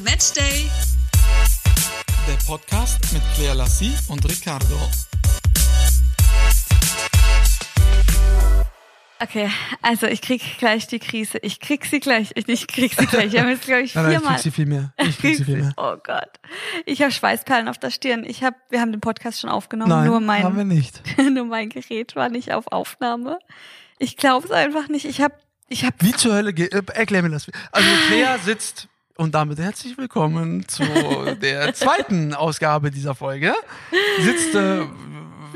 The Matchday. Der Podcast mit Claire Lassie und Ricardo. Okay, also ich krieg gleich die Krise. Ich krieg sie gleich. Ich, ich krieg sie gleich. Ich habe jetzt, glaube ich, nein, ich viermal. krieg sie viel mehr. Ich krieg sie viel mehr. Oh Gott. Ich habe Schweißperlen auf der Stirn. Ich habe, wir haben den Podcast schon aufgenommen. Nein, nur mein, haben wir nicht. nur mein Gerät war nicht auf Aufnahme. Ich glaube es einfach nicht. Ich habe, ich habe. Wie zur Hölle geht, äh, erklär mir das. Also Claire sitzt und damit herzlich willkommen zu der zweiten Ausgabe dieser Folge. Sitzt äh,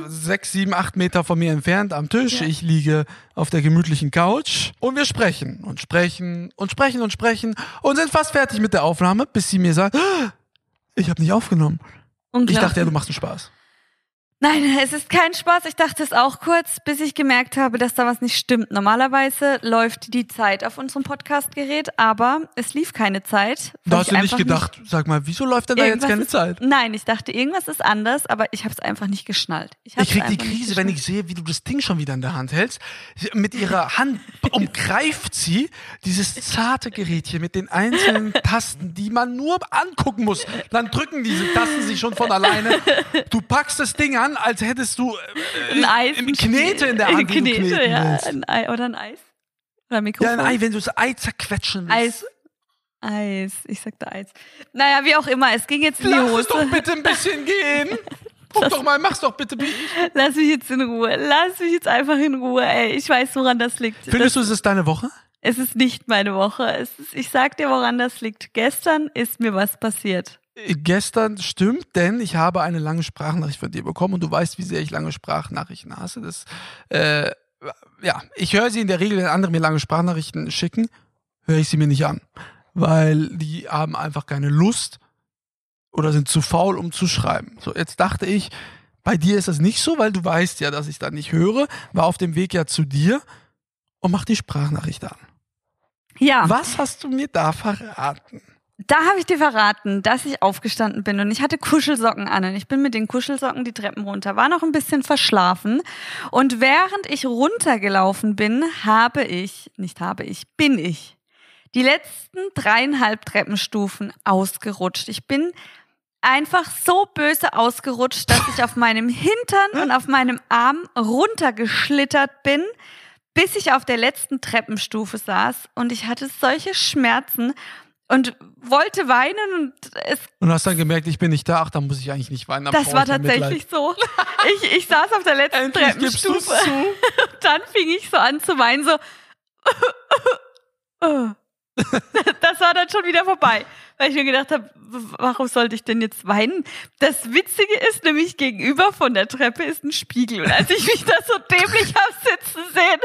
sechs, sieben, acht Meter von mir entfernt am Tisch. Ja. Ich liege auf der gemütlichen Couch und wir sprechen und sprechen und sprechen und sprechen und sind fast fertig mit der Aufnahme, bis sie mir sagt, "Ah, ich habe nicht aufgenommen. Ich dachte ja, du machst einen Spaß. Nein, es ist kein Spaß. Ich dachte es auch kurz, bis ich gemerkt habe, dass da was nicht stimmt. Normalerweise läuft die Zeit auf unserem Podcastgerät, aber es lief keine Zeit. Da hast ich du nicht gedacht, sag mal, wieso läuft denn da jetzt keine ist, Zeit? Nein, ich dachte, irgendwas ist anders, aber ich habe es einfach nicht geschnallt. Ich hab's krieg die nicht Krise, wenn ich sehe, wie du das Ding schon wieder in der Hand hältst. Mit ihrer Hand umgreift sie dieses zarte Gerätchen mit den einzelnen Tasten, die man nur angucken muss. Dann drücken diese Tasten sich schon von alleine. Du packst das Ding an, als hättest du äh, ein Eis, im Knete in der Hand, die Knete, kneten ja, ein Ei oder ein Eis oder ein Ja, Mikrofon. ein Ei, wenn du das Ei zerquetschen willst. Eis. Eis, ich sagte Eis. Naja, wie auch immer, es ging jetzt in die Lass es Hose. doch bitte ein bisschen gehen. Guck doch mal, mach's doch bitte. Lass mich jetzt in Ruhe. Lass mich jetzt einfach in Ruhe, ey. Ich weiß, woran das liegt. Findest du, es ist deine Woche? Es ist nicht meine Woche. Es ist, ich sag dir, woran das liegt. Gestern ist mir was passiert. Gestern stimmt, denn ich habe eine lange Sprachnachricht von dir bekommen und du weißt, wie sehr ich lange Sprachnachrichten hasse. Das, äh, ja, ich höre sie in der Regel, wenn andere mir lange Sprachnachrichten schicken, höre ich sie mir nicht an, weil die haben einfach keine Lust oder sind zu faul, um zu schreiben. So, jetzt dachte ich, bei dir ist das nicht so, weil du weißt ja, dass ich da nicht höre, war auf dem Weg ja zu dir und mach die Sprachnachricht an. Ja, Was hast du mir da verraten? Da habe ich dir verraten, dass ich aufgestanden bin und ich hatte Kuschelsocken an und ich bin mit den Kuschelsocken die Treppen runter, war noch ein bisschen verschlafen und während ich runtergelaufen bin, habe ich, nicht habe ich, bin ich die letzten dreieinhalb Treppenstufen ausgerutscht. Ich bin einfach so böse ausgerutscht, dass ich auf meinem Hintern und auf meinem Arm runtergeschlittert bin, bis ich auf der letzten Treppenstufe saß und ich hatte solche Schmerzen und wollte weinen und es Und hast dann gemerkt, ich bin nicht da, ach, da muss ich eigentlich nicht weinen. da das war ich ja Mitleid. tatsächlich so. Ich, ich saß auf der letzten Endlich Treppenstufe. zu. Dann fing ich so an zu weinen, so. Das war dann schon wieder vorbei, weil ich mir gedacht habe, warum sollte ich denn jetzt weinen? Das Witzige ist nämlich, gegenüber von der Treppe ist ein Spiegel. Und als ich mich da so dämlich hab sitzen sehen,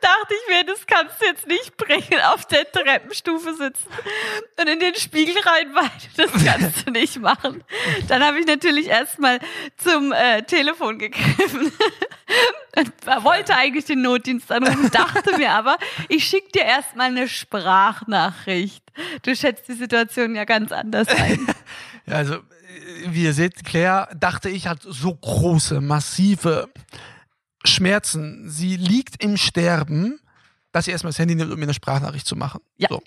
dachte ich mir, das kannst du jetzt nicht bringen, auf der Treppenstufe sitzen und in den Spiegel rein weinen. Das kannst du nicht machen. Dann habe ich natürlich erstmal zum äh, Telefon gegriffen. Und wollte eigentlich den Notdienst anrufen, dachte mir aber, ich schicke dir erstmal eine Sprachnachricht. Du schätzt die Situation ja ganz anders ein. Ja, also, wie ihr seht, Claire, dachte ich, hat so große, massive Schmerzen. Sie liegt im Sterben, dass sie erstmal das Handy nimmt, um mir eine Sprachnachricht zu machen. Ja. So.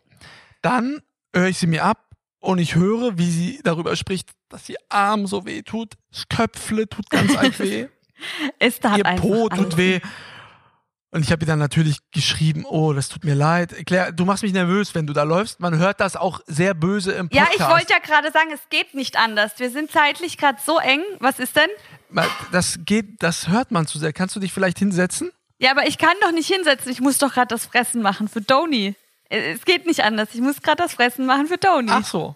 Dann höre ich sie mir ab und ich höre, wie sie darüber spricht, dass ihr Arm so weh tut, das Köpfle tut ganz arg weh. Es tat ihr Po tut weh. Und ich habe ihr dann natürlich geschrieben, oh, das tut mir leid. Claire, du machst mich nervös, wenn du da läufst. Man hört das auch sehr böse im Ja, Podcast. ich wollte ja gerade sagen, es geht nicht anders. Wir sind zeitlich gerade so eng. Was ist denn? Das geht, das hört man zu sehr. Kannst du dich vielleicht hinsetzen? Ja, aber ich kann doch nicht hinsetzen. Ich muss doch gerade das Fressen machen für Doni. Es geht nicht anders. Ich muss gerade das Fressen machen für Doni. Ach so.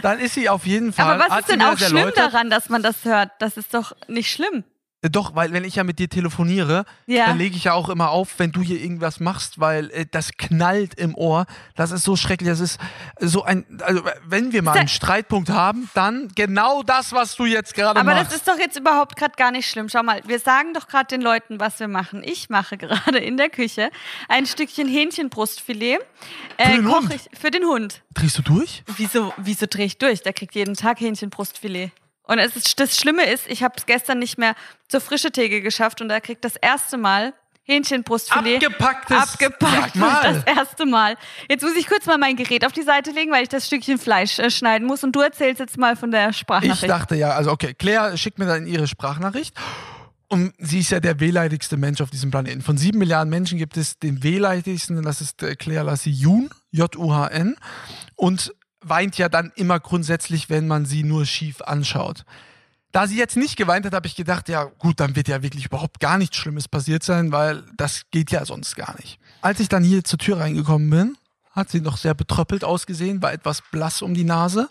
Dann ist sie auf jeden Fall. aber was ist denn auch schlimm erläutert. daran, dass man das hört? Das ist doch nicht schlimm. Doch, weil wenn ich ja mit dir telefoniere, Ja. dann lege ich ja auch immer auf, wenn du hier irgendwas machst, weil äh, das knallt im Ohr. Das ist so schrecklich. Das ist so ein, also wenn wir mal einen Streitpunkt haben, dann genau das, was du jetzt gerade Aber machst. das ist doch jetzt überhaupt gerade gar nicht schlimm. Schau mal, wir sagen doch gerade den Leuten, was wir machen. Ich mache gerade in der Küche ein Stückchen Hähnchenbrustfilet. Äh, den koch Hund? Ich, für den Hund. Drehst du durch? Wieso, wieso drehe ich durch? Der kriegt jeden Tag Hähnchenbrustfilet. Und es ist, das Schlimme ist, ich habe es gestern nicht mehr zur frische Theke geschafft und er kriegt das erste Mal Hähnchenbrustfilet. Abgepacktes. Abgepackt. Das erste Mal. Jetzt muss ich kurz mal mein Gerät auf die Seite legen, weil ich das Stückchen Fleisch äh, schneiden muss. Und du erzählst jetzt mal von der Ich Sprachnachricht. dachte ja, also okay, Claire schickt mir dann ihre Sprachnachricht. Und sie ist ja der wehleidigste Mensch auf diesem Planeten. Von sieben Milliarden Menschen gibt es den wehleidigsten, das ist äh, Claire Lassie Jun, J-U-H-N. Und weint ja dann immer grundsätzlich, wenn man sie nur schief anschaut. Da sie jetzt nicht geweint hat, habe ich gedacht, ja gut, dann wird ja wirklich überhaupt gar nichts Schlimmes passiert sein, weil das geht ja sonst gar nicht. Als ich dann hier zur Tür reingekommen bin, hat sie noch sehr betröppelt ausgesehen, war etwas blass um die Nase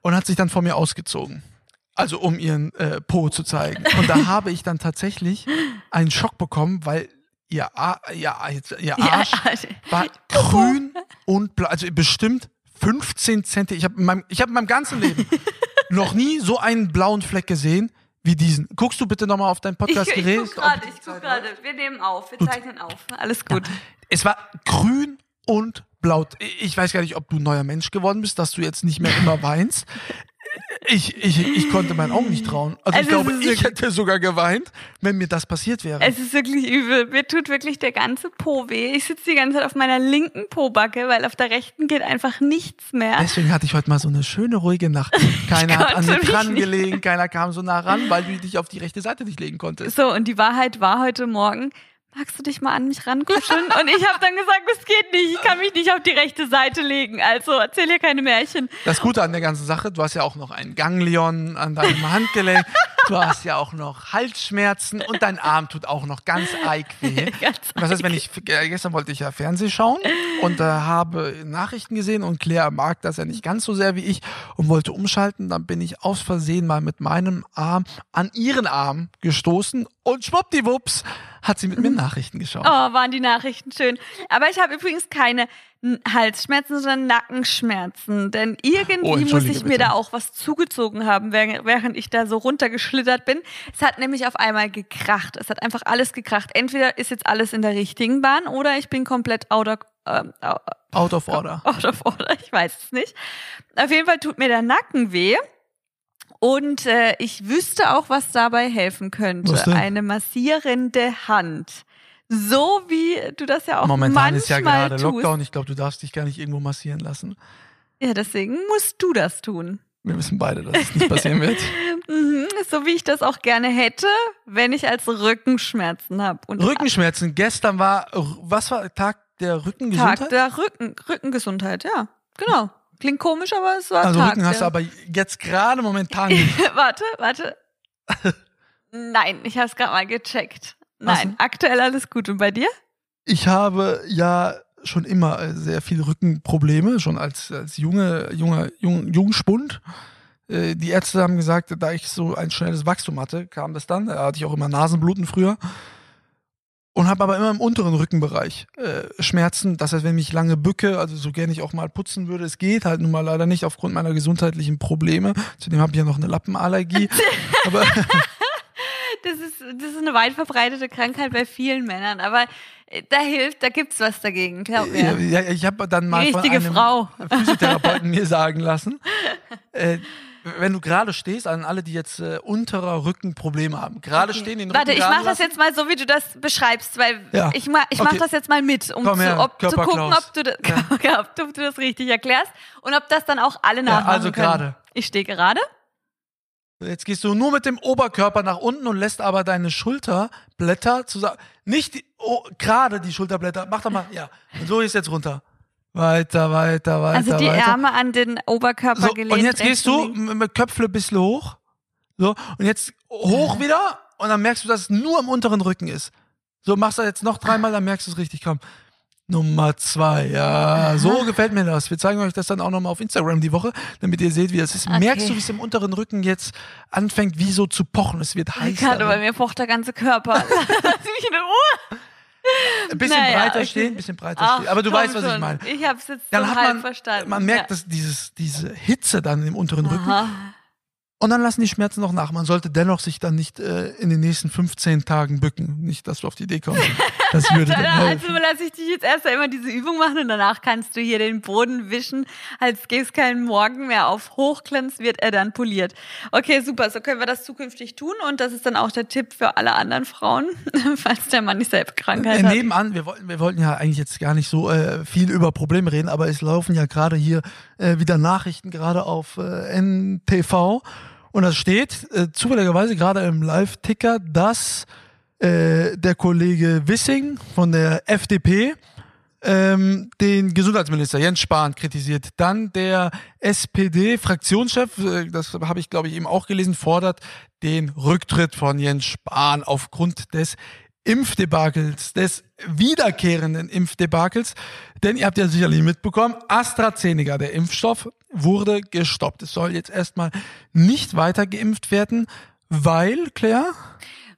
und hat sich dann vor mir ausgezogen. Also um ihren äh, Po zu zeigen. Und da habe ich dann tatsächlich einen Schock bekommen, weil ihr, A ihr, ihr Arsch war grün und blau. Also bestimmt 15 Zentimeter. Ich habe in, meinem- ich hab in meinem ganzen Leben noch nie so einen blauen Fleck gesehen wie diesen. Guckst du bitte nochmal auf dein Podcast-Gerät? ich guck gerade, ich guck gerade. Wir nehmen auf, wir zeichnen auf. Alles gut. Es war grün und blau. Ich weiß gar nicht, ob du ein neuer Mensch geworden bist, dass du jetzt nicht mehr immer weinst. Ich, ich, ich konnte meinen Augen nicht trauen. Also, ich Also, glaube, es ist ich wirklich- hätte sogar geweint, wenn mir das passiert wäre. Es ist wirklich übel. Mir tut wirklich der ganze Po weh. Ich sitze die ganze Zeit auf meiner linken Po-Backe, weil auf der rechten geht einfach nichts mehr. Deswegen hatte ich heute mal so eine schöne, ruhige Nacht. Keiner hat an mir mich dran gelegen, keiner kam so nah ran, weil du dich auf die rechte Seite nicht legen konntest. So, und die Wahrheit war heute Morgen, magst du dich mal an mich rankuscheln? Und ich habe dann gesagt, das geht nicht, ich kann mich nicht auf die rechte Seite legen. Also erzähl hier keine Märchen. Das Gute an der ganzen Sache, du hast ja auch noch ein Ganglion an deinem Handgelenk, du hast ja auch noch Halsschmerzen und dein Arm tut auch noch ganz eig weh. Ganz Das heißt, wenn ich, äh, gestern wollte ich ja Fernseh schauen und äh, habe Nachrichten gesehen und Claire mag das ja nicht ganz so sehr wie ich und wollte umschalten, dann bin ich aus Versehen mal mit meinem Arm an ihren Arm gestoßen und schwuppdiwupps hat sie mit mir Nachrichten geschaut. Oh, waren die Nachrichten schön. Aber ich habe übrigens keine Halsschmerzen, sondern Nackenschmerzen. Denn irgendwie Oh, muss ich mir bitte. da auch was zugezogen haben, während während ich da so runtergeschlittert bin. Es hat nämlich auf einmal gekracht. Es hat einfach alles gekracht. Entweder ist jetzt alles in der richtigen Bahn oder ich bin komplett out of, ähm, Out of order. out of order. Ich weiß es nicht. Auf jeden Fall tut mir der Nacken weh. Und äh, ich wüsste auch, was dabei helfen könnte. Eine massierende Hand. So wie du das ja auch Momentan manchmal ist ja gerade tust. Lockdown. Ich glaube, du darfst dich gar nicht irgendwo massieren lassen. Ja, deswegen musst du das tun. Wir wissen beide, dass es nicht passieren wird. Mhm, so wie ich das auch gerne hätte, wenn ich als Rückenschmerzen habe. Und Rückenschmerzen. Gestern war, was war Tag der Rückengesundheit? Tag der Rücken, Rückengesundheit, ja. Genau. Klingt komisch, aber es war also Tag Rücken hast du aber jetzt gerade momentan nicht. warte, warte. Nein, ich habe es gerade mal gecheckt. Nein, so. aktuell alles gut. Und bei dir? Ich habe ja schon immer äh, sehr viele Rückenprobleme, schon als, als junge, junger, jung, Jungspund. Äh, Die Ärzte haben gesagt, da ich so ein schnelles Wachstum hatte, kam das dann. Da hatte ich auch immer Nasenbluten früher. Und habe aber immer im unteren Rückenbereich äh, Schmerzen. Das heißt, wenn ich mich lange bücke, also so gerne ich auch mal putzen würde, es geht halt nun mal leider nicht aufgrund meiner gesundheitlichen Probleme. Zudem habe ich ja noch eine Lappenallergie. aber Das ist, das ist eine weit verbreitete Krankheit bei vielen Männern, aber äh, da hilft, da gibt's was dagegen, glaub mir. Ja, ich habe dann mal Die von richtige einem Frau. Physiotherapeuten mir sagen lassen, äh, wenn du gerade stehst, an alle, die jetzt äh, unterer Rücken Probleme haben, gerade stehen, den Rücken Warte, ich gerade mach das jetzt mal so, wie du das beschreibst, weil Ja. ich, ma ich mach Okay. das jetzt mal mit, um Komm zu, ob, zu gucken, ob du, das, ja. ob du das richtig erklärst und ob das dann auch alle nachmachen also können. gerade. Ich stehe gerade. Jetzt gehst du nur mit dem Oberkörper nach unten und lässt aber deine Schulterblätter zusammen. Nicht die, oh, gerade die Schulterblätter. Mach doch mal, ja. Und so ist jetzt runter. Weiter, weiter, weiter. Also die weiter. Ärme an den Oberkörper So, gelehnt. und jetzt gehst du mit Köpfle ein bisschen hoch. So, und jetzt hoch wieder. Und dann merkst du, dass es nur am unteren Rücken ist. So, machst du jetzt noch dreimal, dann merkst du es richtig. Komm. Nummer zwei, ja, so gefällt mir das. Wir zeigen euch das dann auch nochmal auf Instagram die Woche, damit ihr seht, wie das ist. Okay. Merkst du, wie es im unteren Rücken jetzt anfängt, wie so zu pochen? Es wird heiß. Gerade bei mir pocht der ganze Körper. Lass mich in Ruhe. Ein bisschen Naja, breiter okay. stehen, ein bisschen breiter Ach, stehen. Aber du weißt, was ich schon. meine. Ich hab's jetzt Dann so hat man, verstanden. man merkt, ja. dass dieses, diese Hitze dann im unteren Rücken. Und dann lassen die Schmerzen noch nach. Man sollte dennoch sich dann nicht äh, in den nächsten 15 Tagen bücken. Nicht, dass du auf die Idee kommst. Das würde dann helfen. Also lasse ich dich jetzt erst einmal diese Übung machen und danach kannst du hier den Boden wischen, als gäbe es keinen Morgen mehr. Auf Hochglanz wird er dann poliert. Okay, super. So können wir das zukünftig tun und das ist dann auch der Tipp für alle anderen Frauen, falls der Mann dieselbe Krankheit äh, hat. Nebenan, wir wollten, wir wollten ja eigentlich jetzt gar nicht so äh, viel über Probleme reden, aber es laufen ja gerade hier äh, wieder Nachrichten, gerade auf äh, NTV. Und da steht äh, zufälligerweise gerade im Live-Ticker, dass äh, der Kollege Wissing von der FDP ähm, den Gesundheitsminister Jens Spahn kritisiert. Dann der SPD-Fraktionschef, äh, das habe ich glaube ich eben auch gelesen, fordert den Rücktritt von Jens Spahn aufgrund des Impfdebakels, des wiederkehrenden Impfdebakels. Denn ihr habt ja sicherlich mitbekommen, AstraZeneca, der Impfstoff, wurde gestoppt. Es soll jetzt erstmal nicht weiter geimpft werden, weil, Claire?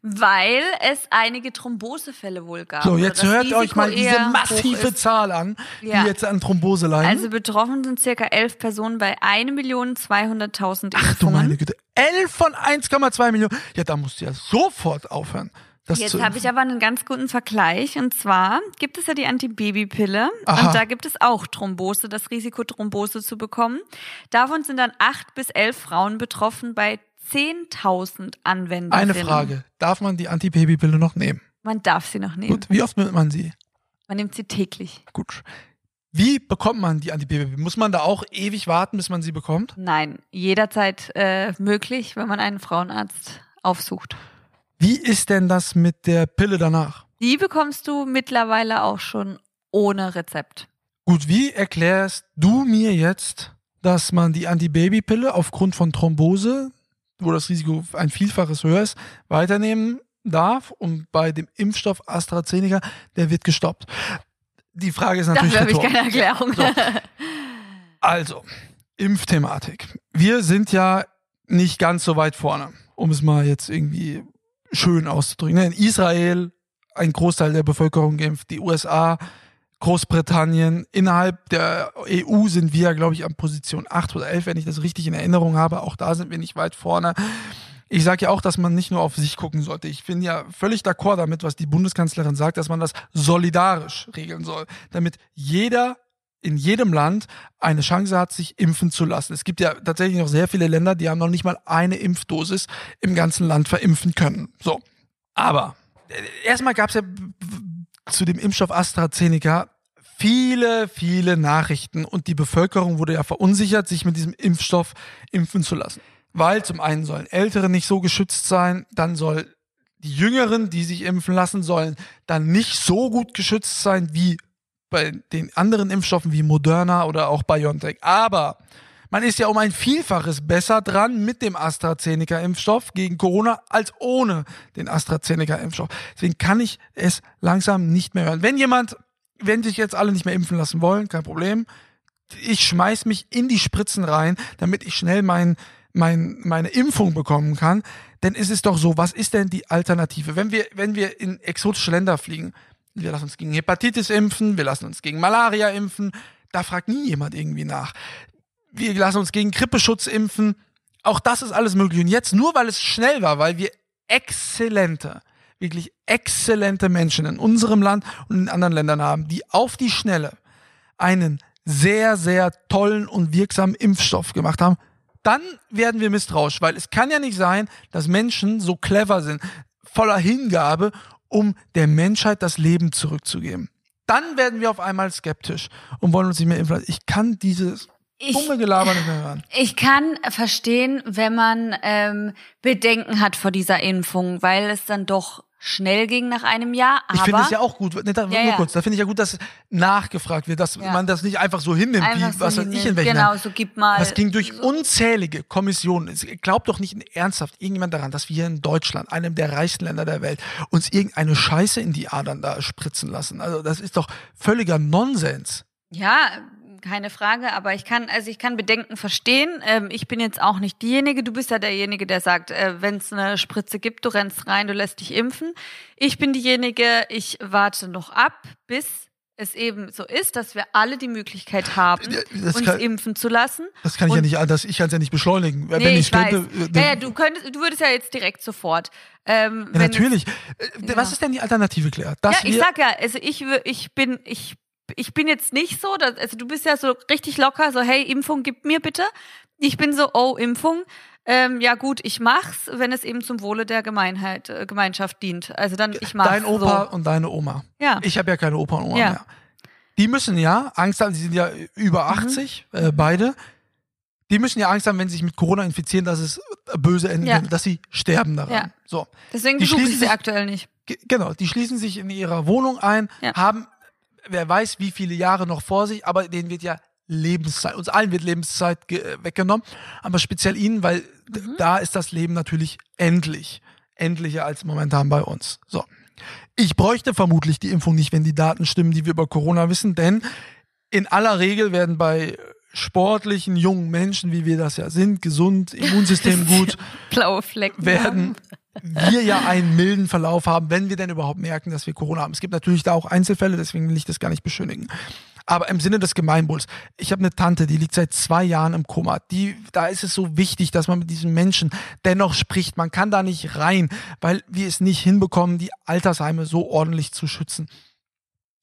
Weil es einige Thrombosefälle wohl gab. So, jetzt hört Risiko euch mal diese massive Zahl an, ja. die jetzt an Thrombose leiden. Also betroffen sind circa elf Personen bei 1.200.000 Impfungen. Ach du meine Güte, elf von 1,2 Millionen. Ja, da musst du ja sofort aufhören. Das Jetzt habe ich aber einen ganz guten Vergleich. Und zwar gibt es ja die Antibabypille. Und da gibt es auch Thrombose, das Risiko, Thrombose zu bekommen. Davon sind dann acht bis elf Frauen betroffen bei 10.000 Anwendungen. Eine Frage. Darf man die Antibabypille noch nehmen? Man darf sie noch nehmen. Gut. Wie oft nimmt man sie? Man nimmt sie täglich. Gut. Wie bekommt man die Antibabypille? Muss man da auch ewig warten, bis man sie bekommt? Nein, jederzeit äh, möglich, wenn man einen Frauenarzt aufsucht. Wie ist denn das mit der Pille danach? Die bekommst du mittlerweile auch schon ohne Rezept. Gut, wie erklärst du mir jetzt, dass man die Antibabypille aufgrund von Thrombose, wo das Risiko ein Vielfaches höher ist, weiternehmen darf und bei dem Impfstoff AstraZeneca, der wird gestoppt? Die Frage ist natürlich. Dafür habe ich keine Erklärung. So. Also, Impfthematik. Wir sind ja nicht ganz so weit vorne, um es mal jetzt irgendwie schön auszudrücken. In Israel ein Großteil der Bevölkerung geimpft, die USA, Großbritannien. Innerhalb der EU sind wir, glaube ich, an Position 8 oder 11, wenn ich das richtig in Erinnerung habe. Auch da sind wir nicht weit vorne. Ich sage ja auch, dass man nicht nur auf sich gucken sollte. Ich bin ja völlig d'accord damit, was die Bundeskanzlerin sagt, dass man das solidarisch regeln soll, damit jeder in jedem Land eine Chance hat, sich impfen zu lassen. Es gibt ja tatsächlich noch sehr viele Länder, die haben noch nicht mal eine Impfdosis im ganzen Land verimpfen können. So. Aber äh, erstmal gab es ja zu dem Impfstoff AstraZeneca viele, viele Nachrichten und die Bevölkerung wurde ja verunsichert, sich mit diesem Impfstoff impfen zu lassen. Weil zum einen sollen Ältere nicht so geschützt sein, dann soll die Jüngeren, die sich impfen lassen, sollen dann nicht so gut geschützt sein wie bei den anderen Impfstoffen wie Moderna oder auch BioNTech. Aber man ist ja um ein Vielfaches besser dran mit dem AstraZeneca-Impfstoff gegen Corona als ohne den AstraZeneca-Impfstoff. Deswegen kann ich es langsam nicht mehr hören. Wenn jemand, wenn sich jetzt alle nicht mehr impfen lassen wollen, kein Problem. Ich schmeiß mich in die Spritzen rein, damit ich schnell mein, mein, meine Impfung bekommen kann. Denn es ist doch so, was ist denn die Alternative? Wenn wir, wenn wir in exotische Länder fliegen, wir lassen uns gegen Hepatitis impfen, wir lassen uns gegen Malaria impfen. Da fragt nie jemand irgendwie nach. Wir lassen uns gegen Grippeschutz impfen. Auch das ist alles möglich. Und jetzt nur, weil es schnell war, weil wir exzellente, wirklich exzellente Menschen in unserem Land und in anderen Ländern haben, die auf die Schnelle einen sehr, sehr tollen und wirksamen Impfstoff gemacht haben, dann werden wir misstrauisch, weil es kann ja nicht sein, dass Menschen so clever sind, voller Hingabe um der Menschheit das Leben zurückzugeben. Dann werden wir auf einmal skeptisch und wollen uns nicht mehr impfen. Ich kann dieses dumme Gelaber nicht mehr hören. Ich kann verstehen, wenn man ähm, Bedenken hat vor dieser Impfung, weil es dann doch schnell ging nach einem Jahr. Aber ich finde es ja auch gut, ne, da, ja, nur ja. kurz, da finde ich ja gut, dass nachgefragt wird, dass ja. man das nicht einfach so hinnimmt, einfach wie so was weiß ich in welchen Genau, so gib mal. Das ging durch so. unzählige Kommissionen. Glaubt doch nicht ernsthaft irgendjemand daran, dass wir hier in Deutschland, einem der reichsten Länder der Welt, uns irgendeine Scheiße in die Adern da spritzen lassen. Also das ist doch völliger Nonsens. Ja, keine Frage, aber ich kann, also ich kann Bedenken verstehen. Ähm, ich bin jetzt auch nicht diejenige, du bist ja derjenige, der sagt, äh, wenn es eine Spritze gibt, du rennst rein, du lässt dich impfen. Ich bin diejenige, ich warte noch ab, bis es eben so ist, dass wir alle die Möglichkeit haben, Ja, das uns kann- impfen zu lassen. Das kann ich ja Und- nicht, das, ich kann es ja nicht beschleunigen. Wenn Nee, ich ich weiß. könnte, äh, ja, ja, du könntest, du würdest ja jetzt direkt sofort. Ähm, Ja, wenn natürlich. Äh, Ja. Was ist denn die Alternative, Claire? Dass ja, ich sag ja, also ich, ich bin, ich, ich bin jetzt nicht so, dass, also du bist ja so richtig locker, so hey, Impfung gib mir bitte. Ich bin so, oh, Impfung. Ähm, ja gut, ich mach's, wenn es eben zum Wohle der Gemeinheit, äh, Gemeinschaft dient. Also dann, ich mach's dein Opa so. und deine Oma. Ja. Ich habe ja keine Opa und Oma Ja. mehr. Die müssen ja Angst haben, die sind ja über Mhm. 80, äh, beide. Die müssen ja Angst haben, wenn sie sich mit Corona infizieren, dass es böse enden Ja. dass sie sterben daran. Ja. So. Deswegen schließen sie aktuell nicht. Ge- Genau, die schließen sich in ihrer Wohnung ein, Ja. haben, wer weiß, wie viele Jahre noch vor sich, aber denen wird ja Lebenszeit, uns allen wird Lebenszeit äh, weggenommen, aber speziell ihnen, weil Mhm. da ist das Leben natürlich endlich, endlicher als momentan bei uns. So. Ich bräuchte vermutlich die Impfung nicht, wenn die Daten stimmen, die wir über Corona wissen, denn in aller Regel werden bei sportlichen jungen Menschen, wie wir das ja sind, gesund, Immunsystem gut, Blaue Flecken. werden wir ja einen milden Verlauf haben, wenn wir denn überhaupt merken, dass wir Corona haben. Es gibt natürlich da auch Einzelfälle, deswegen will ich das gar nicht beschönigen. Aber im Sinne des Gemeinwohls, ich habe eine Tante, die liegt seit zwei Jahren im Koma. Die, da ist es so wichtig, dass man mit diesen Menschen dennoch spricht. Man kann da nicht rein, weil wir es nicht hinbekommen, die Altersheime so ordentlich zu schützen.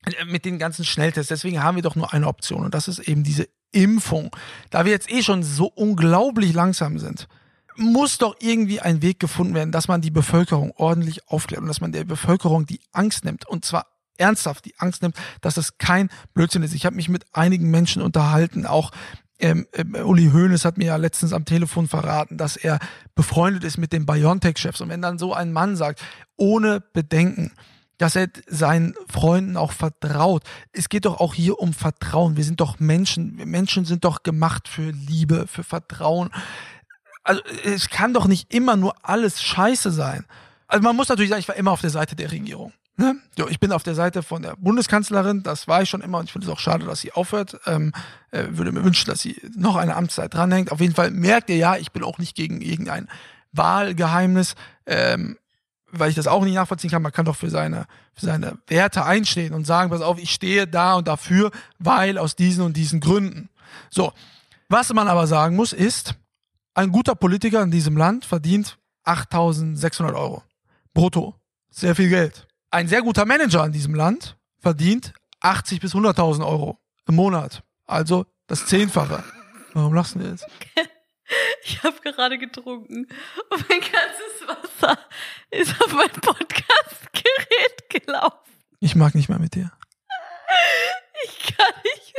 Äh, Mit den ganzen Schnelltests. Deswegen haben wir doch nur eine Option und das ist eben diese Impfung. Da wir jetzt eh schon so unglaublich langsam sind, muss doch irgendwie ein Weg gefunden werden, dass man die Bevölkerung ordentlich aufklärt und dass man der Bevölkerung die Angst nimmt und zwar ernsthaft die Angst nimmt, dass es kein Blödsinn ist. Ich habe mich mit einigen Menschen unterhalten, auch ähm, ähm, Uli Hoeneß hat mir ja letztens am Telefon verraten, dass er befreundet ist mit den BioNTech-Chefs. Und wenn dann so ein Mann sagt, ohne Bedenken, dass er seinen Freunden auch vertraut. Es geht doch auch hier um Vertrauen. Wir sind doch Menschen. Menschen sind doch gemacht für Liebe, für Vertrauen. Also es kann doch nicht immer nur alles Scheiße sein. Also man muss natürlich sagen, ich war immer auf der Seite der Regierung. Ne? So, ich bin auf der Seite von der Bundeskanzlerin, das war ich schon immer und ich finde es auch schade, dass sie aufhört. Ähm, äh, würde mir wünschen, dass sie noch eine Amtszeit dranhängt. Auf jeden Fall merkt ihr ja, ich bin auch nicht gegen irgendein Wahlgeheimnis, ähm, weil ich das auch nicht nachvollziehen kann. Man kann doch für seine, für seine Werte einstehen und sagen, pass auf, ich stehe da und dafür, weil aus diesen und diesen Gründen. So, was man aber sagen muss, ist, ein guter Politiker in diesem Land verdient 8.600 Euro brutto. Sehr viel Geld. Ein sehr guter Manager in diesem Land verdient 80 bis 100.000 Euro im Monat. Also das Zehnfache. Warum lachst du jetzt? Ich habe gerade getrunken und mein ganzes Wasser ist auf mein Podcast-Gerät gelaufen. Ich mag nicht mehr mit dir. Ich kann nicht.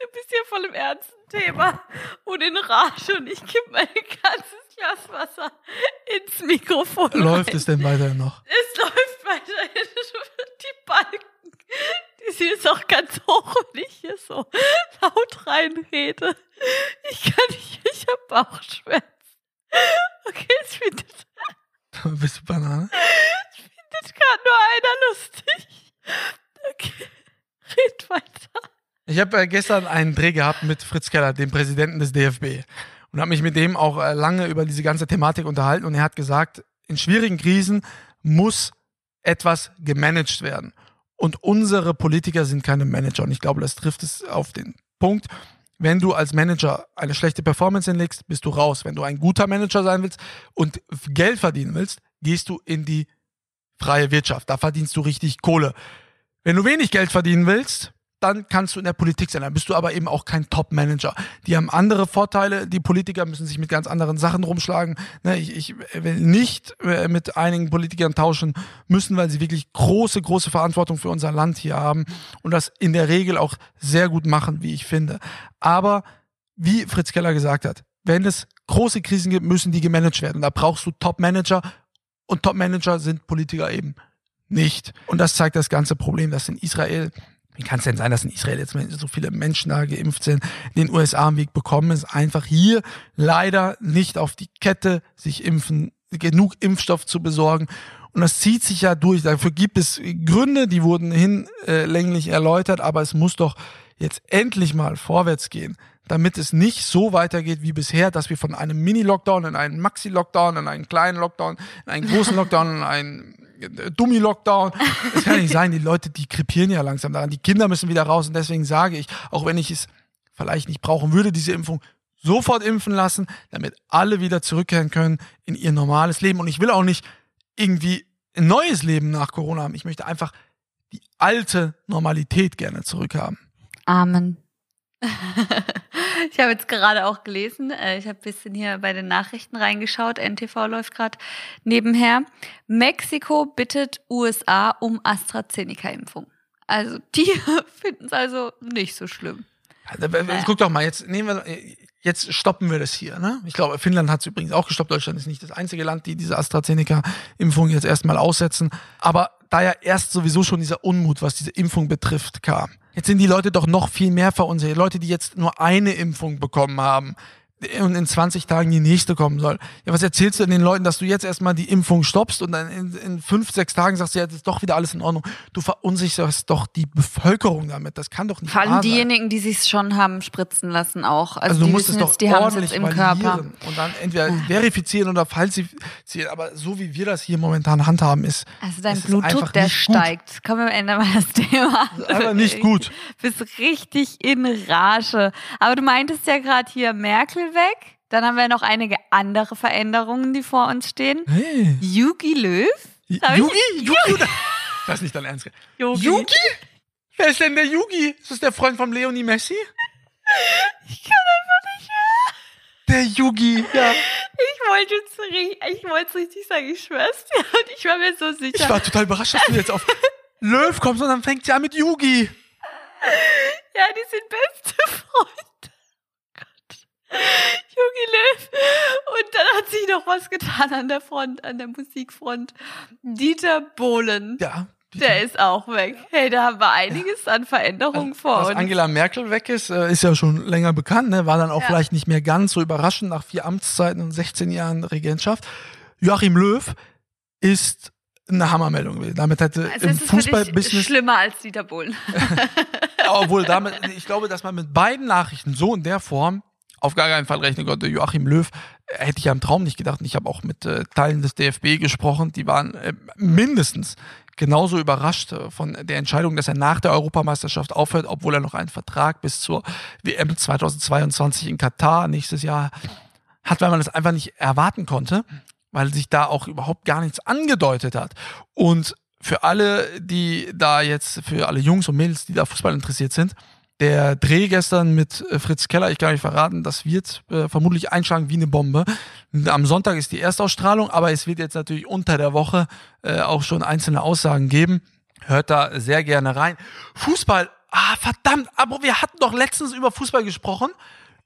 Du bist hier voll im ernsten Thema und in Rage und ich kipp mein ganzes Glas Wasser ins Mikrofon. Läuft rein. es denn weiterhin noch? Es läuft weiterhin. Die Balken, die sind jetzt auch ganz hoch, wenn ich hier so laut reinrede. Ich kann nicht, ich hab Bauchschmerzen. Okay, es findet, Bist du Banane? findet gerade nur einer lustig. Okay, red weiter. Ich habe äh, gestern einen Dreh gehabt mit Fritz Keller, dem Präsidenten des DFB. Und habe mich mit dem auch äh, lange über diese ganze Thematik unterhalten. Und er hat gesagt, in schwierigen Krisen muss etwas gemanagt werden. Und unsere Politiker sind keine Manager. Und ich glaube, das trifft es auf den Punkt. Wenn du als Manager eine schlechte Performance hinlegst, bist du raus. Wenn du ein guter Manager sein willst und Geld verdienen willst, gehst du in die freie Wirtschaft. Da verdienst du richtig Kohle. Wenn du wenig Geld verdienen willst, dann kannst du in der Politik sein. Dann bist du aber eben auch kein Top-Manager. Die haben andere Vorteile. Die Politiker müssen sich mit ganz anderen Sachen rumschlagen. Ne, ich, ich will nicht äh, mit einigen Politikern tauschen müssen, weil sie wirklich große, große Verantwortung für unser Land hier haben und das in der Regel auch sehr gut machen, wie ich finde. Aber wie Fritz Keller gesagt hat, wenn es große Krisen gibt, müssen die gemanagt werden. Da brauchst du Top-Manager und Top-Manager sind Politiker eben nicht. Und das zeigt das ganze Problem, dass in Israel, wie kann es denn sein, dass in Israel jetzt so viele Menschen da geimpft sind, in den USA einen Weg bekommen, ist einfach hier leider nicht auf die Kette, sich impfen, genug Impfstoff zu besorgen. Und das zieht sich ja durch. Dafür gibt es Gründe, die wurden hinlänglich erläutert, aber es muss doch jetzt endlich mal vorwärts gehen, damit es nicht so weitergeht wie bisher, dass wir von einem Mini-Lockdown in einen Maxi-Lockdown, in einen kleinen Lockdown, in einen großen Lockdown, in einen Dummi-Lockdown. Das kann nicht sein. Die Leute, die krepieren ja langsam daran. Die Kinder müssen wieder raus und deswegen sage ich, auch wenn ich es vielleicht nicht brauchen würde, diese Impfung, sofort impfen lassen, damit alle wieder zurückkehren können in ihr normales Leben. Und ich will auch nicht irgendwie ein neues Leben nach Corona haben. Ich möchte einfach die alte Normalität gerne zurückhaben. Amen. Ich habe jetzt gerade auch gelesen, äh, ich habe ein bisschen hier bei den Nachrichten reingeschaut, NTV läuft gerade nebenher. Mexiko bittet USA um AstraZeneca-Impfung. Also die finden es also nicht so schlimm. Naja. Guck doch mal, jetzt nehmen wir, jetzt stoppen wir das hier. Ne? Ich glaube, Finnland hat es übrigens auch gestoppt. Deutschland ist nicht das einzige Land, die diese AstraZeneca-Impfung jetzt erstmal aussetzen. Aber da ja erst sowieso schon dieser Unmut, was diese Impfung betrifft, kam, Jetzt sind die Leute doch noch viel mehr verunsichert. Leute, die jetzt nur eine Impfung bekommen haben, und in 20 Tagen die nächste kommen soll. Ja, was erzählst du den Leuten, dass du jetzt erstmal die Impfung stoppst und dann in, in fünf, sechs Tagen sagst du, ja, jetzt ist doch wieder alles in Ordnung. Du verunsicherst doch die Bevölkerung damit. Das kann doch nicht Vor allem diejenigen, die sich schon haben spritzen lassen auch. Also, also du musst es doch jetzt, die jetzt im Körper. Und dann entweder verifizieren oder falsifizieren. Aber so wie wir das hier momentan handhaben, ist. Also dein Blutdruck, der steigt. Kommen wir am Ende mal das Thema. Das ist einfach nicht gut. Du bist richtig in Rage. Aber du meintest ja gerade hier Merkel weg. Dann haben wir noch einige andere Veränderungen, die vor uns stehen. Hey. Yugi Löw. Yugi? Yugi? Das ist nicht dein Ernst. Yugi? Yugi? Wer ist denn der Yugi? Ist das der Freund von Leonie Messi? Ich kann einfach nicht mehr. Der Yugi, ja. Ich wollte es richtig sagen, ich schwör's dir. Und ich war mir so sicher. Ich war total überrascht, dass du jetzt auf Löw kommst und dann fängt sie an mit Yugi. Ja, die sind beste Freunde. Jogi Löw. Und dann hat sich noch was getan an der Front, an der Musikfront. Dieter Bohlen. Ja. Dieter. Der ist auch weg. Hey, da haben wir einiges ja. an Veränderungen also, vor dass uns. Angela Merkel weg ist, äh, ist ja schon länger bekannt, ne? war dann auch ja. vielleicht nicht mehr ganz so überraschend nach vier Amtszeiten und 16 Jahren Regentschaft. Joachim Löw ist eine Hammermeldung gewesen. Damit hätte also im Fußballbusiness schlimmer als Dieter Bohlen. Obwohl damit, ich glaube, dass man mit beiden Nachrichten so in der Form auf gar keinen Fall rechnen konnte. Joachim Löw äh, hätte ich ja im Traum nicht gedacht. Ich habe auch mit äh, Teilen des DFB gesprochen, die waren äh, mindestens genauso überrascht äh, von der Entscheidung, dass er nach der Europameisterschaft aufhört, obwohl er noch einen Vertrag bis zur WM 2022 in Katar nächstes Jahr hat, weil man das einfach nicht erwarten konnte, weil sich da auch überhaupt gar nichts angedeutet hat. Und für alle, die da jetzt, für alle Jungs und Mädels, die da Fußball interessiert sind, der Dreh gestern mit äh, Fritz Keller, ich kann euch verraten, das wird äh, vermutlich einschlagen wie eine Bombe. Am Sonntag ist die Erstausstrahlung, aber es wird jetzt natürlich unter der Woche äh, auch schon einzelne Aussagen geben. Hört da sehr gerne rein. Fußball, ah verdammt, aber wir hatten doch letztens über Fußball gesprochen,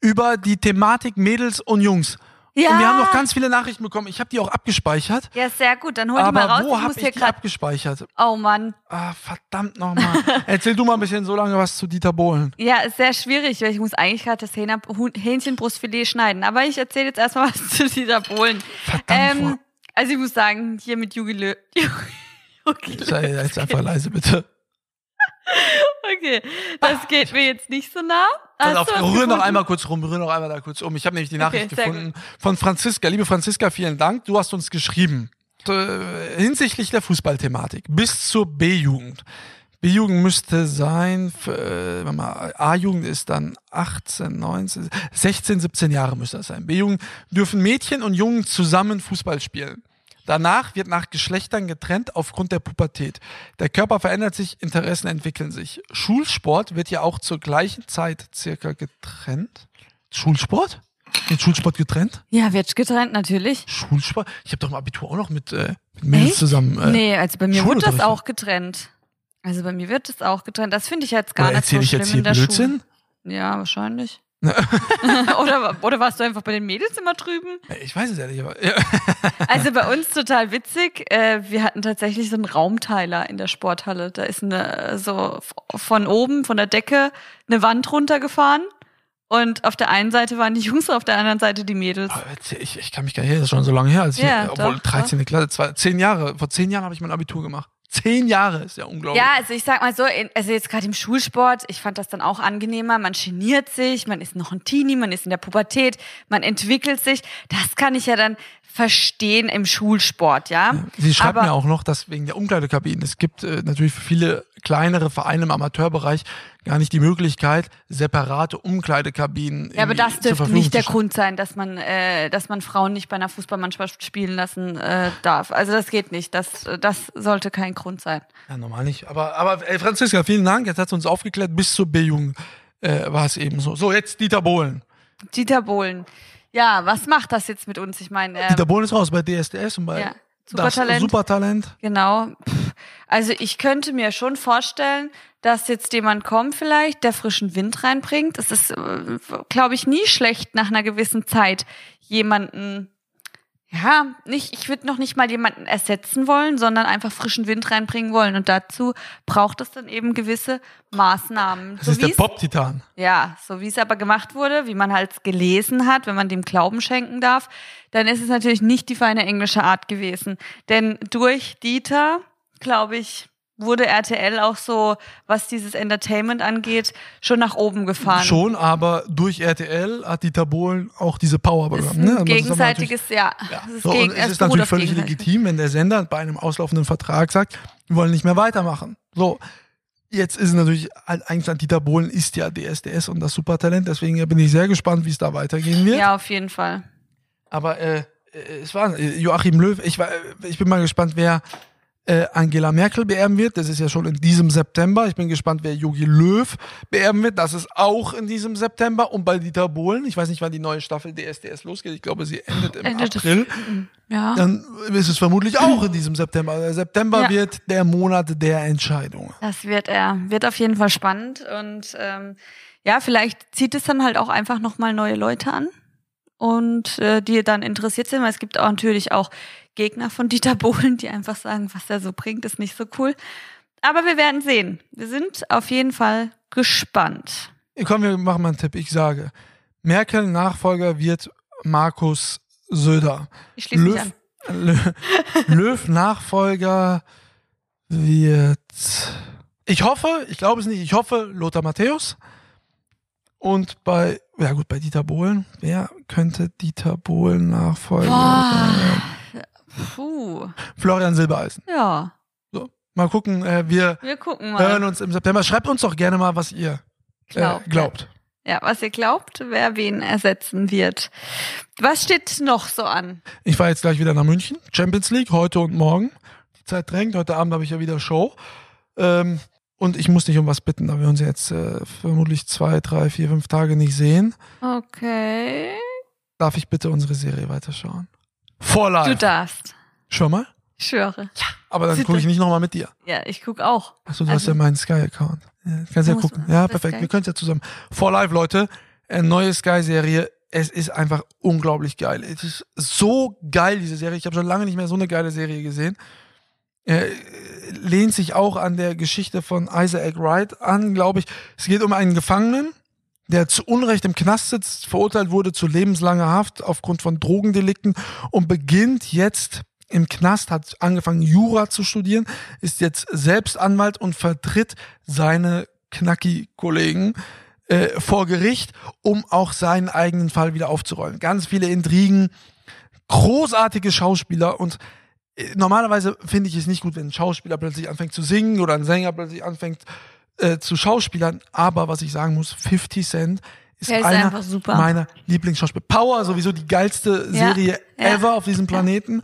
über die Thematik Mädels und Jungs. Ja. Und wir haben noch ganz viele Nachrichten bekommen. Ich habe die auch abgespeichert. Ja, sehr gut. Dann hol die mal raus. Wo habe ich, hab ich die abgespeichert? Oh Mann. Ah, verdammt nochmal. Erzähl du mal ein bisschen so lange was zu Dieter Bohlen. Ja, ist sehr schwierig, weil ich muss eigentlich gerade das Hähnchenbrustfilet schneiden. Aber ich erzähle jetzt erstmal was zu Dieter Bohlen. Verdammt. Ähm, also ich muss sagen, hier mit Jugi Löw. Sei jetzt einfach leise, bitte. Okay, das geht mir jetzt nicht so nah. Pass auf, rühr noch einmal kurz rum, rühr noch einmal da kurz um. Ich habe nämlich die Nachricht okay, gefunden gut. von Franziska. Liebe Franziska, vielen Dank. Du hast uns geschrieben äh, hinsichtlich der Fußballthematik bis zur B-Jugend. B-Jugend müsste sein, äh, A-Jugend ist dann 18, 19, 16, 17 Jahre müsste das sein. B-Jugend dürfen Mädchen und Jungen zusammen Fußball spielen. Danach wird nach Geschlechtern getrennt aufgrund der Pubertät. Der Körper verändert sich, Interessen entwickeln sich. Schulsport wird ja auch zur gleichen Zeit circa getrennt. Schulsport? Wird Schulsport getrennt? Ja, wird getrennt natürlich. Schulsport? Ich habe doch im Abitur auch noch mit, äh, mit Mädels Echt? zusammen. Äh, nee, also bei mir wird das auch getrennt. Also bei mir wird das auch getrennt. Das finde ich jetzt gar Oder nicht so schlimm ich jetzt hier in der Blödsinn? Schule. Ja, wahrscheinlich. oder, oder warst du einfach bei den Mädels immer drüben? Ich weiß es ehrlich, aber. Ja. also bei uns total witzig. Äh, wir hatten tatsächlich so einen Raumteiler in der Sporthalle. Da ist eine so von oben, von der Decke, eine Wand runtergefahren. Und auf der einen Seite waren die Jungs, auf der anderen Seite die Mädels. Ich, ich kann mich gar nicht, das ist schon so lange her, als ich, ja, obwohl doch, 13. Klasse, zwei, zehn Jahre, vor zehn Jahren habe ich mein Abitur gemacht. Zehn Jahre ist ja unglaublich. Ja, also ich sag mal so, also jetzt gerade im Schulsport, ich fand das dann auch angenehmer. Man geniert sich, man ist noch ein Teenie, man ist in der Pubertät, man entwickelt sich. Das kann ich ja dann verstehen im Schulsport, ja. Sie schreibt Aber- mir auch noch, dass wegen der Umkleidekabinen, es gibt äh, natürlich für viele kleinere Vereine im Amateurbereich gar nicht die Möglichkeit, separate Umkleidekabinen Ja, aber das dürfte nicht zu der. Grund sein, dass man, äh, dass man Frauen nicht bei einer Fußballmannschaft spielen lassen äh, darf. Also das geht nicht. Das, das sollte kein Grund sein. Ja, normal nicht. Aber, aber ey, Franziska, vielen Dank. Jetzt hat sie uns aufgeklärt. Bis zur B-Jugend äh, war es eben so. So, jetzt Dieter Bohlen. Dieter Bohlen. Ja, was macht das jetzt mit uns? Ich meine, äh, Dieter Bohlen ist raus bei DSDS und bei Ja, das Supertalent. Supertalent. Genau. Also ich könnte mir schon vorstellen, dass jetzt jemand kommt vielleicht, der frischen Wind reinbringt. Es ist, äh, glaube ich, nie schlecht nach einer gewissen Zeit jemanden, ja, nicht, ich würde noch nicht mal jemanden ersetzen wollen, sondern einfach frischen Wind reinbringen wollen. Und dazu braucht es dann eben gewisse Maßnahmen. Das ist der Pop-Titan. ja, so wie es aber gemacht wurde, wie man halt gelesen hat, wenn man dem Glauben schenken darf, dann ist es natürlich nicht die feine englische Art gewesen. Denn durch Dieter, glaube ich, wurde RTL auch so, was dieses Entertainment angeht, schon nach oben gefahren. Schon, aber durch RTL hat Dieter Bohlen auch diese Power bekommen. Ne? Also gegenseitiges, ja. Ja. Das ist So, gegen, und es ist natürlich völlig legitim, wenn der Sender bei einem auslaufenden Vertrag sagt, wir wollen nicht mehr weitermachen. So, jetzt ist es natürlich, eigentlich an Dieter Bohlen ist ja DSDS und das Supertalent, deswegen bin ich sehr gespannt, wie es da weitergehen wird. Ja, auf jeden Fall. Aber äh, äh, es war äh, Joachim Löw, ich, war, äh, ich bin mal gespannt, wer äh, Angela Merkel beerben wird. Das ist ja schon in diesem September. Ich bin gespannt, wer Jogi Löw beerben wird. Das ist auch in diesem September. Und bei Dieter Bohlen, ich weiß nicht, wann die neue Staffel DSDS losgeht. Ich glaube, sie endet im Endet- April. Ja. Dann ist es vermutlich auch in diesem September. Der September Ja. wird der Monat der Entscheidung. Das wird er. Wird auf jeden Fall spannend. Und ähm, ja, vielleicht zieht es dann halt auch einfach nochmal neue Leute an. Und äh, die dann interessiert sind, weil es gibt auch natürlich auch Gegner von Dieter Bohlen, die einfach sagen, was er so bringt, ist nicht so cool. Aber wir werden sehen. Wir sind auf jeden Fall gespannt. Komm, wir machen mal einen Tipp. Ich sage, Merkel Nachfolger wird Markus Söder. Ich schließe mich Löw, an. Löw, Löw Nachfolger wird. Ich hoffe, ich glaube es nicht, ich hoffe Lothar Matthäus. Und bei, ja gut, bei Dieter Bohlen, wer könnte Dieter Bohlen Nachfolger Boah. Puh. Florian Silbereisen. Ja, So, mal gucken, äh, wir wir gucken mal. hören uns im September. Schreibt uns doch gerne mal, was ihr äh, Glaubt. glaubt. Ja, was ihr glaubt, wer wen ersetzen wird. Was steht noch so an? Ich fahre jetzt gleich wieder nach München. Champions League, heute und morgen. Die Zeit drängt. Heute Abend habe ich ja wieder Show. Ähm, und ich muss dich um was bitten, da wir uns jetzt äh, vermutlich zwei, drei, vier, fünf Tage nicht sehen. Okay. Darf ich bitte unsere Serie weiterschauen? For Du life. darfst. Schon mal? Ich schwöre. Aber dann gucke ich nicht nochmal mit dir. Ja, ich guck auch. Achso, du Also- hast ja meinen Sky-Account. Ja, kannst ja Du gucken. Ja, perfekt. Wir können es ja zusammen. For life, Leute. Eine neue Sky-Serie. Es ist einfach unglaublich geil. Es ist so geil, diese Serie. Ich habe schon lange nicht mehr so eine geile Serie gesehen. äh, lehnt sich auch an der Geschichte von Isaac Wright an, glaube ich. Es geht um einen Gefangenen, der zu Unrecht im Knast sitzt, verurteilt wurde zu lebenslanger Haft aufgrund von Drogendelikten und beginnt jetzt im Knast, hat angefangen Jura zu studieren, ist jetzt selbst Anwalt und vertritt seine Knacki-Kollegen äh, vor Gericht, um auch seinen eigenen Fall wieder aufzurollen. Ganz viele Intrigen, großartige Schauspieler und äh, normalerweise finde ich es nicht gut, wenn ein Schauspieler plötzlich anfängt zu singen oder ein Sänger plötzlich anfängt äh, zu Schauspielern. Aber was ich sagen muss, 50 Cent ist, ist einer einfach super. meiner Lieblingsschauspieler. Power sowieso die geilste Ja, Serie ja, ever auf diesem Planeten.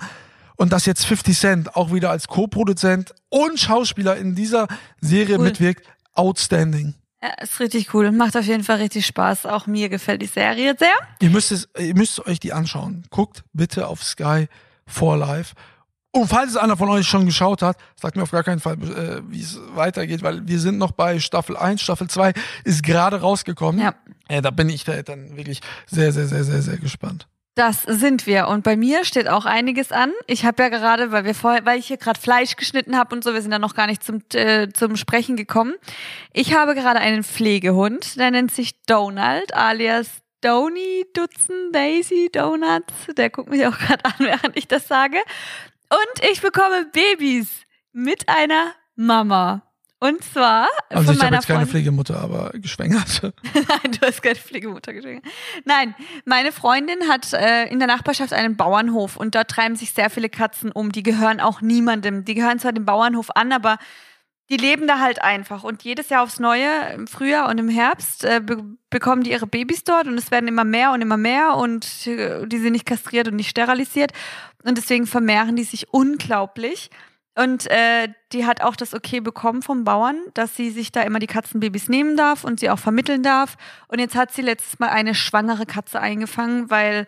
Und dass jetzt 50 Cent auch wieder als Co-Produzent und Schauspieler in dieser Serie Cool. mitwirkt, outstanding. Ja, ist richtig cool. Macht auf jeden Fall richtig Spaß. Auch mir gefällt die Serie sehr. Ihr müsst, es, ihr müsst euch die anschauen. Guckt bitte auf Sky for Life. Und falls es einer von euch schon geschaut hat, sagt mir auf gar keinen Fall, äh, wie es weitergeht, weil wir sind noch bei Staffel 1, Staffel 2 ist gerade rausgekommen. Ja. Äh, da bin ich da dann wirklich sehr, sehr, sehr, sehr, sehr gespannt. Das sind wir. Und bei mir steht auch einiges an. Ich habe ja gerade, weil wir vorher, weil ich hier gerade Fleisch geschnitten habe und so, wir sind ja noch gar nicht zum, äh, zum Sprechen gekommen. Ich habe gerade einen Pflegehund, der nennt sich Donald, alias Donny Dutzen Daisy Donuts. Der guckt mich auch gerade an, während ich das sage. Und ich bekomme Babys mit einer Mama. Und zwar Also von ich habe meiner jetzt keine Freundin. Pflegemutter, aber geschwängert. Nein, du hast keine Pflegemutter geschenkt. Nein, meine Freundin hat äh, in der Nachbarschaft einen Bauernhof und dort treiben sich sehr viele Katzen um. Die gehören auch niemandem. Die gehören zwar dem Bauernhof an, aber die leben da halt einfach. Und jedes Jahr aufs Neue, im Frühjahr und im Herbst, äh, be bekommen die ihre Babys dort und es werden immer mehr und immer mehr und äh, die sind nicht kastriert und nicht sterilisiert. Und deswegen vermehren die sich unglaublich. Und äh, die hat auch das Okay bekommen vom Bauern, dass sie sich da immer die Katzenbabys nehmen darf und sie auch vermitteln darf. Und jetzt hat sie letztes Mal eine schwangere Katze eingefangen, weil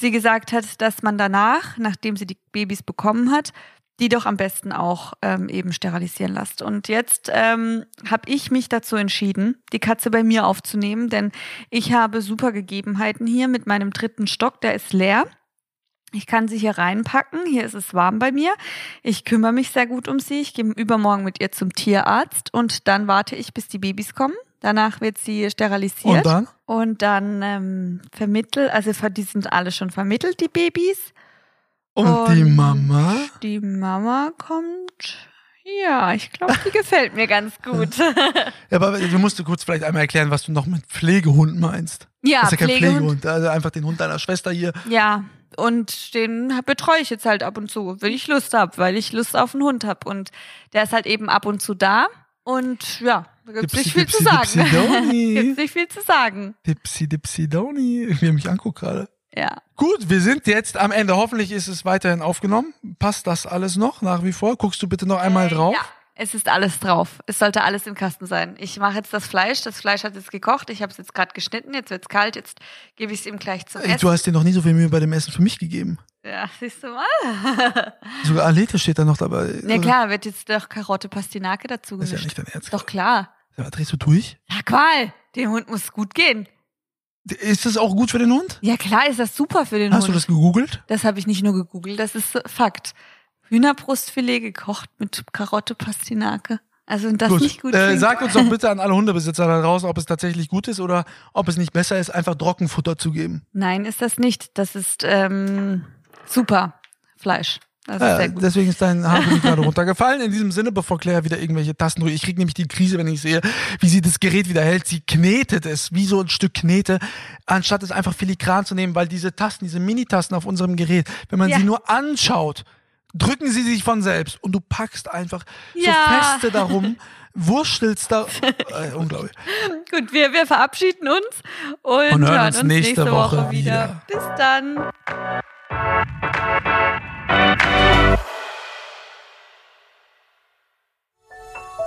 sie gesagt hat, dass man danach, nachdem sie die Babys bekommen hat, die doch am besten auch ähm, eben sterilisieren lässt. Und jetzt ähm, habe ich mich dazu entschieden, die Katze bei mir aufzunehmen, denn ich habe super Gegebenheiten hier mit meinem dritten Stock, der ist leer. Ich kann sie hier reinpacken. Hier ist es warm bei mir. Ich kümmere mich sehr gut um sie. Ich gehe übermorgen mit ihr zum Tierarzt und dann warte ich, bis die Babys kommen. Danach wird sie sterilisiert. Und dann? Und dann ähm, vermittelt, also die sind alle schon vermittelt, die Babys. Und, die Und- Mama? Die Mama kommt. Ja, ich glaube, die gefällt mir ganz gut. Ja, aber du musst du kurz vielleicht einmal erklären, was du noch mit Pflegehund meinst. ja, das ist ja kein Pflegehund. Pflegehund, also einfach den Hund deiner Schwester hier. Ja, und den betreue ich jetzt halt ab und zu, wenn ich Lust habe, weil ich Lust auf einen Hund habe. Und der ist halt eben ab und zu da. Und ja, da gibt's Dipsy, nicht viel dipsy, zu sagen. dipsy, doni. gibt's nicht viel zu sagen. Dipsy, dipsy, doni. Wie er mich anguckt gerade. Ja. Gut, wir sind jetzt am Ende. Hoffentlich ist es weiterhin aufgenommen. Passt das alles noch nach wie vor? Guckst du bitte noch einmal Äh, drauf? Ja, es ist alles drauf. Es sollte alles im Kasten sein. Ich mache jetzt das Fleisch. Das Fleisch hat jetzt gekocht. Ich habe es jetzt gerade geschnitten. Jetzt wird's kalt. Jetzt gebe ich es ihm gleich zum Essen. du hast dir noch nie so viel Mühe bei dem Essen für mich gegeben. ja, siehst du mal. Sogar Alete steht da noch dabei. ja klar, wird jetzt doch Karotte Pastinake dazu Das ist ja gemischt. nicht dein Ernst. doch klar. Ja, drehst du durch? Ja, Qual. Dem Hund muss gut gehen. Ist das auch gut für den Hund? Ja, klar ist das super für den Hast Hund. du das gegoogelt? Das habe ich nicht nur gegoogelt, das ist Fakt. Hühnerbrustfilet gekocht mit Karotte Pastinake. Also das nicht gut äh, sagt uns doch bitte an alle Hundebesitzer da draußen, ob es tatsächlich gut ist oder ob es nicht besser ist, einfach Trockenfutter zu geben. Nein, ist das nicht. Das ist ähm, super Fleisch. Das ist Ja, deswegen ist dein Haargummi gerade runtergefallen. In diesem Sinne, bevor Claire wieder irgendwelche Tasten drückt. Ich krieg nämlich die Krise, wenn ich sehe, wie sie das Gerät wieder hält. Sie knetet es, wie so ein Stück Knete, anstatt es einfach filigran zu nehmen, weil diese Tasten, diese Mini-Tasten auf unserem Gerät, wenn man Ja. sie nur anschaut, drücken sie sich von selbst und du packst einfach so Ja. feste darum, wurstelst da. Äh, unglaublich. Gut, wir, wir verabschieden uns und, Und hören uns nächste, Woche, wieder. wieder. Bis dann.